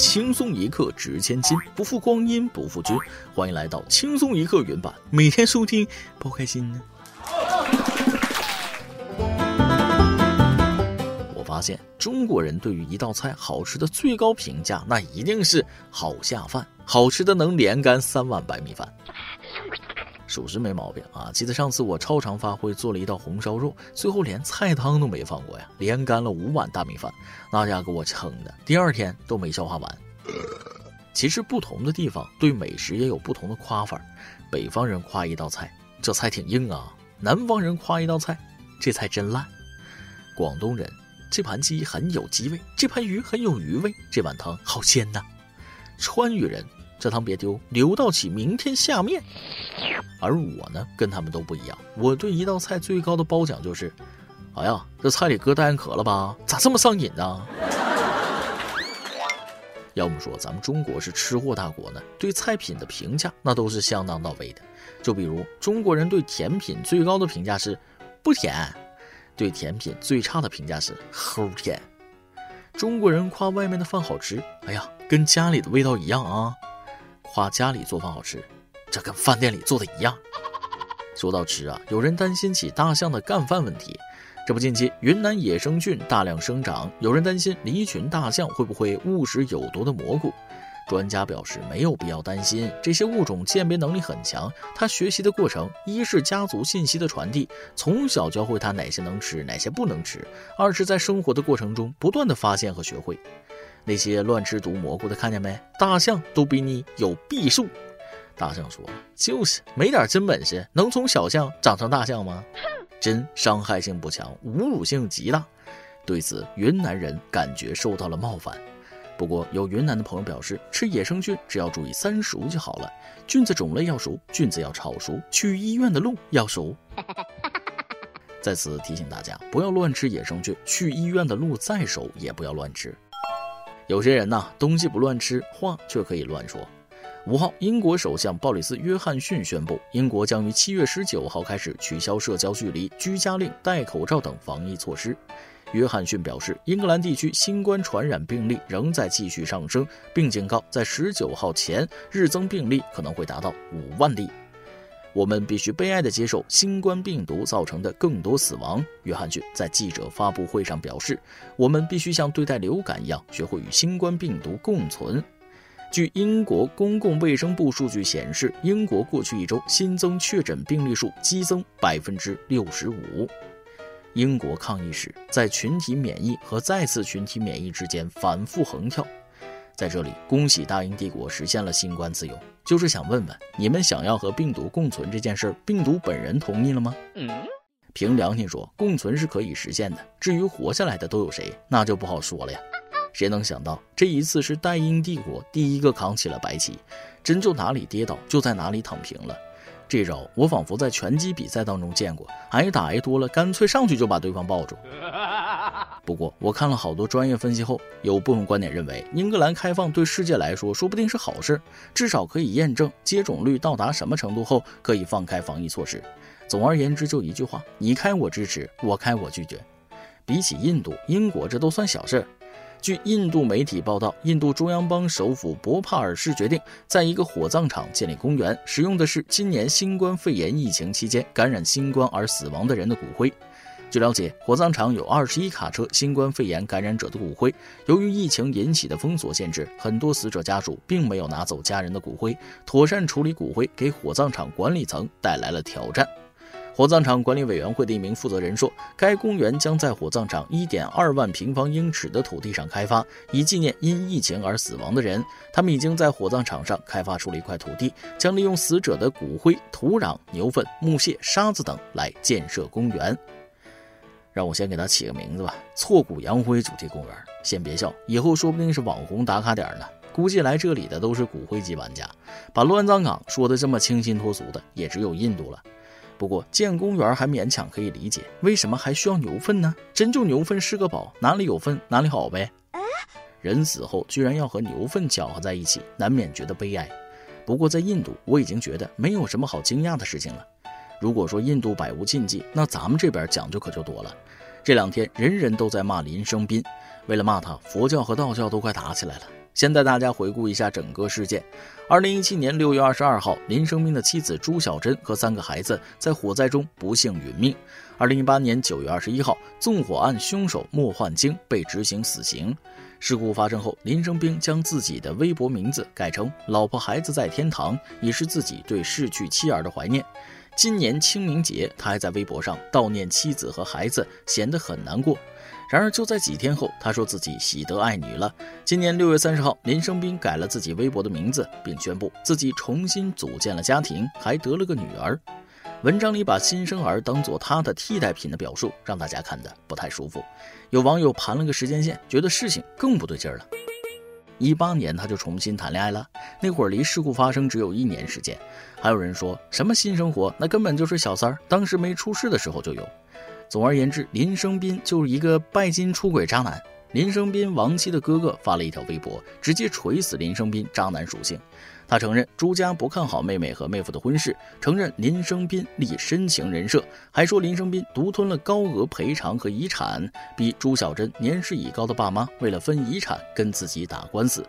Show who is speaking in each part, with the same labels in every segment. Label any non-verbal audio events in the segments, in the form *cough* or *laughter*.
Speaker 1: 轻松一刻值千金，不负光阴不负君。欢迎来到轻松一刻原版，每天收听，包开心呢。我发现中国人对于一道菜好吃的最高评价，那一定是好下饭，好吃的能连干三碗白米饭。属实没毛病啊！记得上次我超常发挥做了一道红烧肉，最后连菜汤都没放过呀，连干了五碗大米饭，那家给我撑的，第二天都没消化完。其实不同的地方对美食也有不同的夸法，北方人夸一道菜，这菜挺硬啊；南方人夸一道菜，这菜真烂；广东人，这盘鸡很有鸡味，这盘鱼很有鱼味，这碗汤好鲜呐；川渝人。这汤别丢，留到起明天下面。而我呢，跟他们都不一样。我对一道菜最高的褒奖就是：哎呀，这菜里搁代可了吧？咋这么上瘾呢？*laughs* 要么说咱们中国是吃货大国呢，对菜品的评价那都是相当到位的。就比如中国人对甜品最高的评价是不甜，对甜品最差的评价是齁甜。中国人夸外面的饭好吃，哎呀，跟家里的味道一样啊。夸家里做饭好吃，这跟饭店里做的一样。说到吃啊，有人担心起大象的干饭问题。这不，近期云南野生菌大量生长，有人担心离群大象会不会误食有毒的蘑菇。专家表示没有必要担心，这些物种鉴别能力很强，它学习的过程一是家族信息的传递，从小教会它哪些能吃，哪些不能吃；二是在生活的过程中不断的发现和学会。那些乱吃毒蘑菇的，看见没？大象都比你有避数。大象说：“就是没点真本事，能从小象长成大象吗？”真伤害性不强，侮辱性极大。对此，云南人感觉受到了冒犯。不过，有云南的朋友表示，吃野生菌只要注意三熟就好了：菌子种类要熟，菌子要炒熟，去医院的路要熟。在此提醒大家，不要乱吃野生菌，去医院的路再熟也不要乱吃。有些人呐，东西不乱吃，话却可以乱说。五号，英国首相鲍里斯·约翰逊宣布，英国将于七月十九号开始取消社交距离、居家令、戴口罩等防疫措施。约翰逊表示，英格兰地区新冠传染病例仍在继续上升，并警告，在十九号前日增病例可能会达到五万例。我们必须悲哀地接受新冠病毒造成的更多死亡。约翰逊在记者发布会上表示：“我们必须像对待流感一样，学会与新冠病毒共存。”据英国公共卫生部数据显示，英国过去一周新增确诊病例数激增百分之六十五。英国抗议时，在群体免疫和再次群体免疫之间反复横跳。在这里，恭喜大英帝国实现了新冠自由。就是想问问你们，想要和病毒共存这件事儿，病毒本人同意了吗？凭良心说，共存是可以实现的。至于活下来的都有谁，那就不好说了呀。谁能想到这一次是大英帝国第一个扛起了白旗，真就哪里跌倒就在哪里躺平了。这招我仿佛在拳击比赛当中见过，挨打挨多了，干脆上去就把对方抱住。*laughs* *laughs* 不过我看了好多专业分析后，有部分观点认为，英格兰开放对世界来说说不定是好事，至少可以验证接种率到达什么程度后可以放开防疫措施。总而言之，就一句话：你开我支持，我开我拒绝。比起印度、英国，这都算小事儿。据印度媒体报道，印度中央邦首府博帕尔市决定在一个火葬场建立公园，使用的是今年新冠肺炎疫情期间感染新冠而死亡的人的骨灰。据了解，火葬场有二十一卡车新冠肺炎感染者的骨灰。由于疫情引起的封锁限制，很多死者家属并没有拿走家人的骨灰，妥善处理骨灰给火葬场管理层带来了挑战。火葬场管理委员会的一名负责人说：“该公园将在火葬场1.2万平方英尺的土地上开发，以纪念因疫情而死亡的人。他们已经在火葬场上开发出了一块土地，将利用死者的骨灰、土壤、牛粪、木屑、沙子等来建设公园。让我先给它起个名字吧，挫骨扬灰主题公园。先别笑，以后说不定是网红打卡点呢。估计来这里的都是骨灰级玩家。把乱葬岗说的这么清新脱俗的，也只有印度了。”不过建公园还勉强可以理解，为什么还需要牛粪呢？真就牛粪是个宝，哪里有粪哪里好呗。人死后居然要和牛粪搅和在一起，难免觉得悲哀。不过在印度，我已经觉得没有什么好惊讶的事情了。如果说印度百无禁忌，那咱们这边讲究可就多了。这两天人人都在骂林生斌，为了骂他，佛教和道教都快打起来了。先带大家回顾一下整个事件。二零一七年六月二十二号，林生斌的妻子朱小珍和三个孩子在火灾中不幸殒命。二零一八年九月二十一号，纵火案凶手莫焕晶被执行死刑。事故发生后，林生斌将自己的微博名字改成“老婆孩子在天堂”，以示自己对逝去妻儿的怀念。今年清明节，他还在微博上悼念妻子和孩子，显得很难过。然而，就在几天后，他说自己喜得爱女了。今年六月三十号，林生斌改了自己微博的名字，并宣布自己重新组建了家庭，还得了个女儿。文章里把新生儿当做他的替代品的表述，让大家看得不太舒服。有网友盘了个时间线，觉得事情更不对劲儿了。一八年他就重新谈恋爱了，那会儿离事故发生只有一年时间。还有人说什么新生活，那根本就是小三儿，当时没出事的时候就有。总而言之，林生斌就是一个拜金出轨渣男。林生斌亡妻的哥哥发了一条微博，直接锤死林生斌渣男属性。他承认朱家不看好妹妹和妹夫的婚事，承认林生斌立深情人设，还说林生斌独吞了高额赔偿和遗产，逼朱小珍年事已高的爸妈为了分遗产跟自己打官司。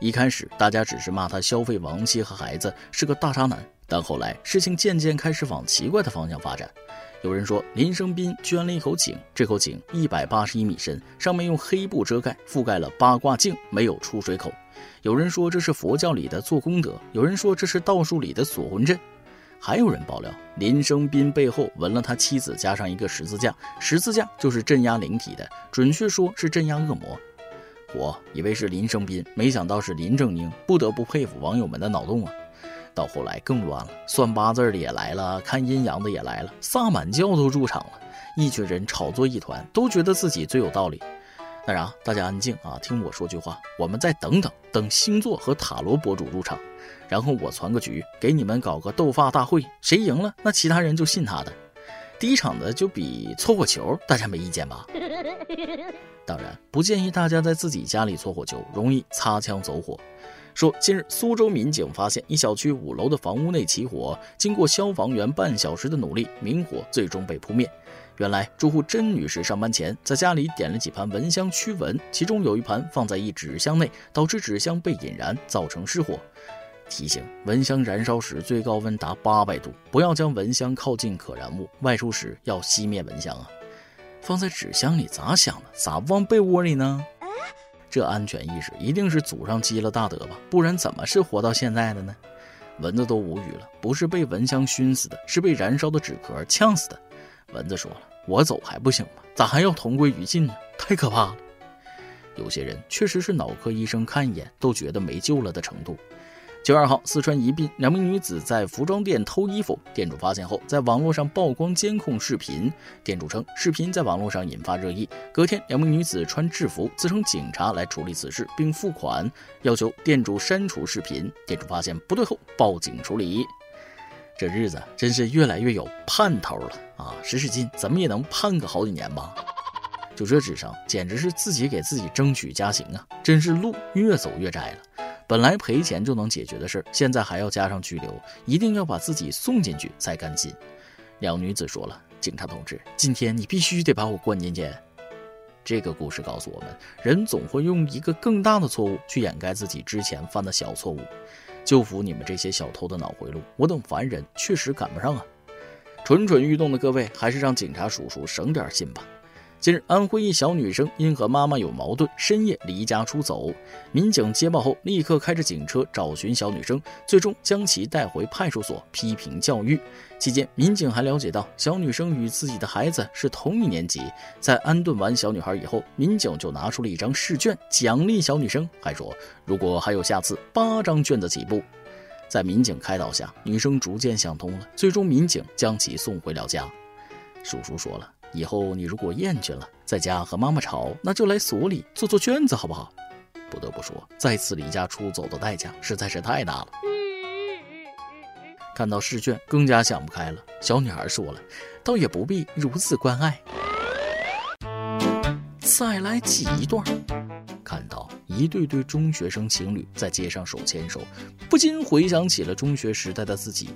Speaker 1: 一开始大家只是骂他消费亡妻和孩子是个大渣男，但后来事情渐渐开始往奇怪的方向发展。有人说林生斌捐了一口井，这口井一百八十一米深，上面用黑布遮盖，覆盖了八卦镜，没有出水口。有人说这是佛教里的做功德，有人说这是道术里的锁魂阵，还有人爆料林生斌背后纹了他妻子加上一个十字架，十字架就是镇压灵体的，准确说是镇压恶魔。我以为是林生斌，没想到是林正英，不得不佩服网友们的脑洞啊。到后来更乱了，算八字的也来了，看阴阳的也来了，萨满教都入场了，一群人炒作一团，都觉得自己最有道理。那啥，大家安静啊，听我说句话，我们再等等，等星座和塔罗博主入场，然后我传个局，给你们搞个斗发大会，谁赢了，那其他人就信他的。第一场的就比搓火球，大家没意见吧？当然，不建议大家在自己家里搓火球，容易擦枪走火。说，近日苏州民警发现一小区五楼的房屋内起火，经过消防员半小时的努力，明火最终被扑灭。原来，住户甄女士上班前在家里点了几盘蚊香驱蚊，其中有一盘放在一纸箱内，导致纸箱被引燃，造成失火。提醒：蚊香燃烧时最高温达八百度，不要将蚊香靠近可燃物，外出时要熄灭蚊香啊！放在纸箱里咋想的？咋不放被窝里呢？这安全意识一定是祖上积了大德吧，不然怎么是活到现在的呢？蚊子都无语了，不是被蚊香熏死的，是被燃烧的纸壳呛死的。蚊子说了：“我走还不行吗？咋还要同归于尽呢？太可怕了！”有些人确实是脑科医生看一眼都觉得没救了的程度。九月二号，四川宜宾两名女子在服装店偷衣服，店主发现后，在网络上曝光监控视频。店主称，视频在网络上引发热议。隔天，两名女子穿制服，自称警察来处理此事，并付款，要求店主删除视频。店主发现不对后，报警处理。这日子真是越来越有盼头了啊！使使劲，怎么也能盼个好几年吧？就这智商，简直是自己给自己争取加刑啊！真是路越走越窄了。本来赔钱就能解决的事儿，现在还要加上拘留，一定要把自己送进去才甘心。两女子说了：“警察同志，今天你必须得把我关进去。”这个故事告诉我们，人总会用一个更大的错误去掩盖自己之前犯的小错误。就服你们这些小偷的脑回路，我等凡人确实赶不上啊！蠢蠢欲动的各位，还是让警察叔叔省点心吧。近日，安徽一小女生因和妈妈有矛盾，深夜离家出走。民警接报后，立刻开着警车找寻小女生，最终将其带回派出所批评教育。期间，民警还了解到，小女生与自己的孩子是同一年级。在安顿完小女孩以后，民警就拿出了一张试卷奖励小女生，还说如果还有下次，八张卷子起步。在民警开导下，女生逐渐想通了，最终民警将其送回了家。叔叔说了。以后你如果厌倦了在家和妈妈吵，那就来所里做做卷子，好不好？不得不说，再次离家出走的代价实在是太大了。看到试卷，更加想不开了。小女孩说了：“倒也不必如此关爱。”再来挤一段。看到一对对中学生情侣在街上手牵手，不禁回想起了中学时代的自己。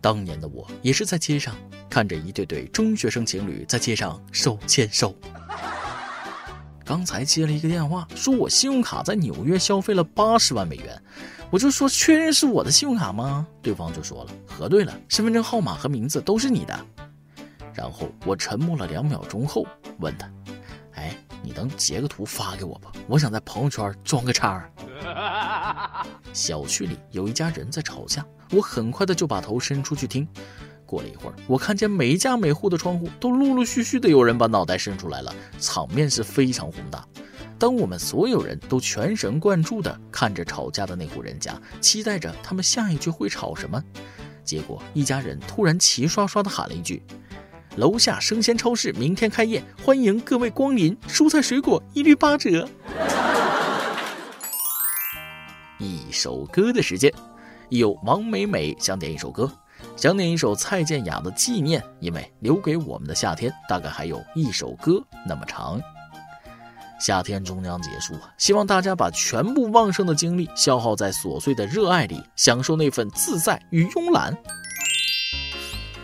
Speaker 1: 当年的我也是在街上看着一对对中学生情侣在街上手牵手。刚才接了一个电话，说我信用卡在纽约消费了八十万美元，我就说确认是我的信用卡吗？对方就说了，核对了，身份证号码和名字都是你的。然后我沉默了两秒钟后问他，你能截个图发给我吧？我想在朋友圈装个叉。小区里有一家人在吵架，我很快的就把头伸出去听。过了一会儿，我看见每家每户的窗户都陆陆续续的有人把脑袋伸出来了，场面是非常宏大。当我们所有人都全神贯注的看着吵架的那户人家，期待着他们下一句会吵什么，结果一家人突然齐刷刷的喊了一句：“楼下生鲜超市明天开业，欢迎各位光临，蔬菜水果一律八折。”一首歌的时间，有王美美想点一首歌，想点一首蔡健雅的《纪念》，因为留给我们的夏天大概还有一首歌那么长。夏天终将结束，希望大家把全部旺盛的精力消耗在琐碎的热爱里，享受那份自在与慵懒。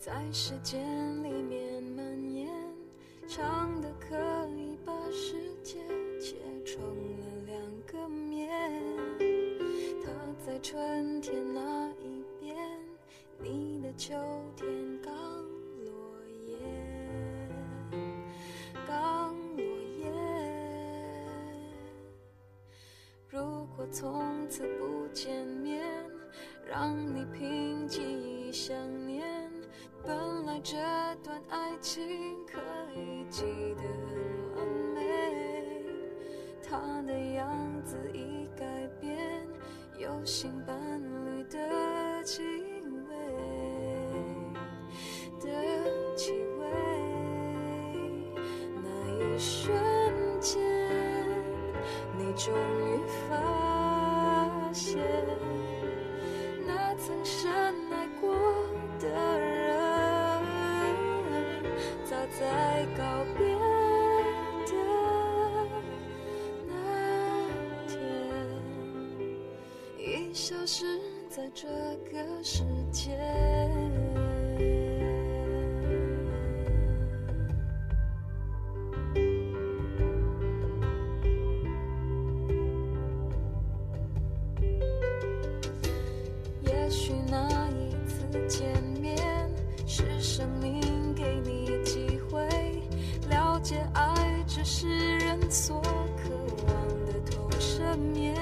Speaker 1: 在时间里面蔓延。长的可以把世界切成了情可以记得很完美，他的样子已改变，有新伴侣的气味的气味。那一瞬间，你终于发在告别的那天，已消失在这个世界。爱只是人所渴望的投射面，